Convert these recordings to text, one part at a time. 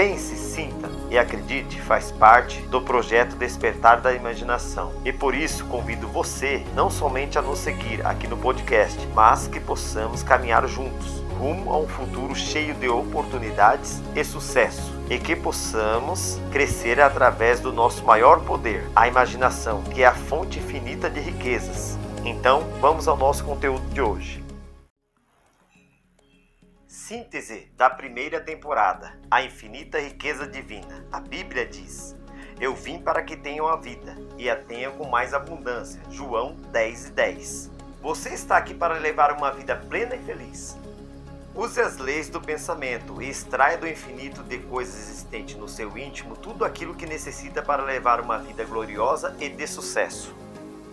Pense, sinta e acredite, faz parte do projeto Despertar da Imaginação. E por isso convido você não somente a nos seguir aqui no podcast, mas que possamos caminhar juntos rumo a um futuro cheio de oportunidades e sucesso e que possamos crescer através do nosso maior poder, a imaginação, que é a fonte infinita de riquezas. Então, vamos ao nosso conteúdo de hoje. Síntese da primeira temporada: A infinita riqueza divina. A Bíblia diz: Eu vim para que tenham a vida e a tenham com mais abundância. João 10 e 10. Você está aqui para levar uma vida plena e feliz. Use as leis do pensamento e extraia do infinito de coisas existentes no seu íntimo tudo aquilo que necessita para levar uma vida gloriosa e de sucesso.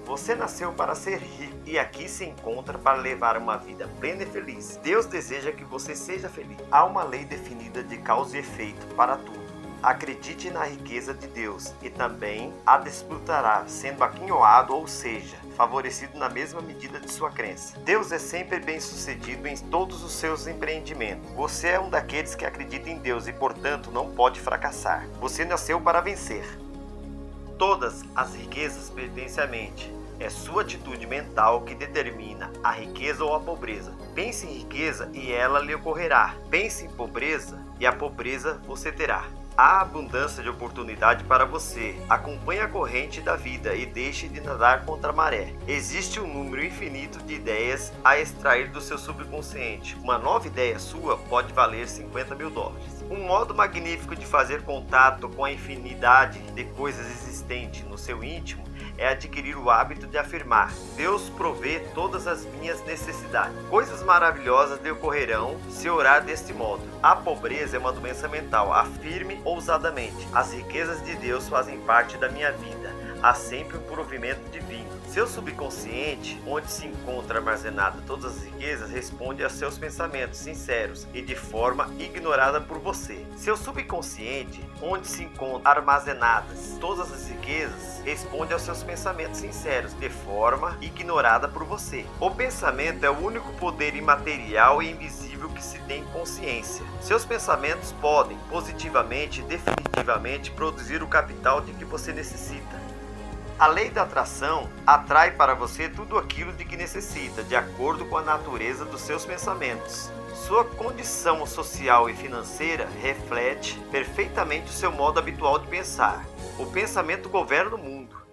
Você nasceu para ser rico e aqui se encontra para levar uma vida plena e feliz. Deus deseja que você seja feliz. Há uma lei definida de causa e efeito para tudo. Acredite na riqueza de Deus e também a desfrutará, sendo aquinhoado, ou seja, favorecido na mesma medida de sua crença. Deus é sempre bem sucedido em todos os seus empreendimentos. Você é um daqueles que acredita em Deus e, portanto, não pode fracassar. Você nasceu para vencer. Todas as riquezas pertencem à mente. É sua atitude mental que determina a riqueza ou a pobreza. Pense em riqueza e ela lhe ocorrerá. Pense em pobreza e a pobreza você terá. Há abundância de oportunidade para você. Acompanhe a corrente da vida e deixe de nadar contra a maré. Existe um número infinito de ideias a extrair do seu subconsciente. Uma nova ideia sua pode valer 50 mil dólares. Um modo magnífico de fazer contato com a infinidade de coisas existentes no seu íntimo é adquirir o hábito de afirmar: Deus provê todas as minhas necessidades. Coisas maravilhosas lhe ocorrerão se orar deste modo. A pobreza é uma doença mental. Afirme ousadamente: As riquezas de Deus fazem parte da minha vida. Há sempre um provimento divino. Seu subconsciente, onde se encontra armazenada todas as riquezas, responde a seus pensamentos sinceros e de forma ignorada por você. Seu subconsciente, onde se encontram armazenadas todas as riquezas, responde aos seus pensamentos sinceros de forma ignorada por você. O pensamento é o único poder imaterial e invisível que se tem consciência. Seus pensamentos podem, positivamente e definitivamente, produzir o capital de que você necessita. A lei da atração atrai para você tudo aquilo de que necessita, de acordo com a natureza dos seus pensamentos. Sua condição social e financeira reflete perfeitamente o seu modo habitual de pensar. O pensamento governa o mundo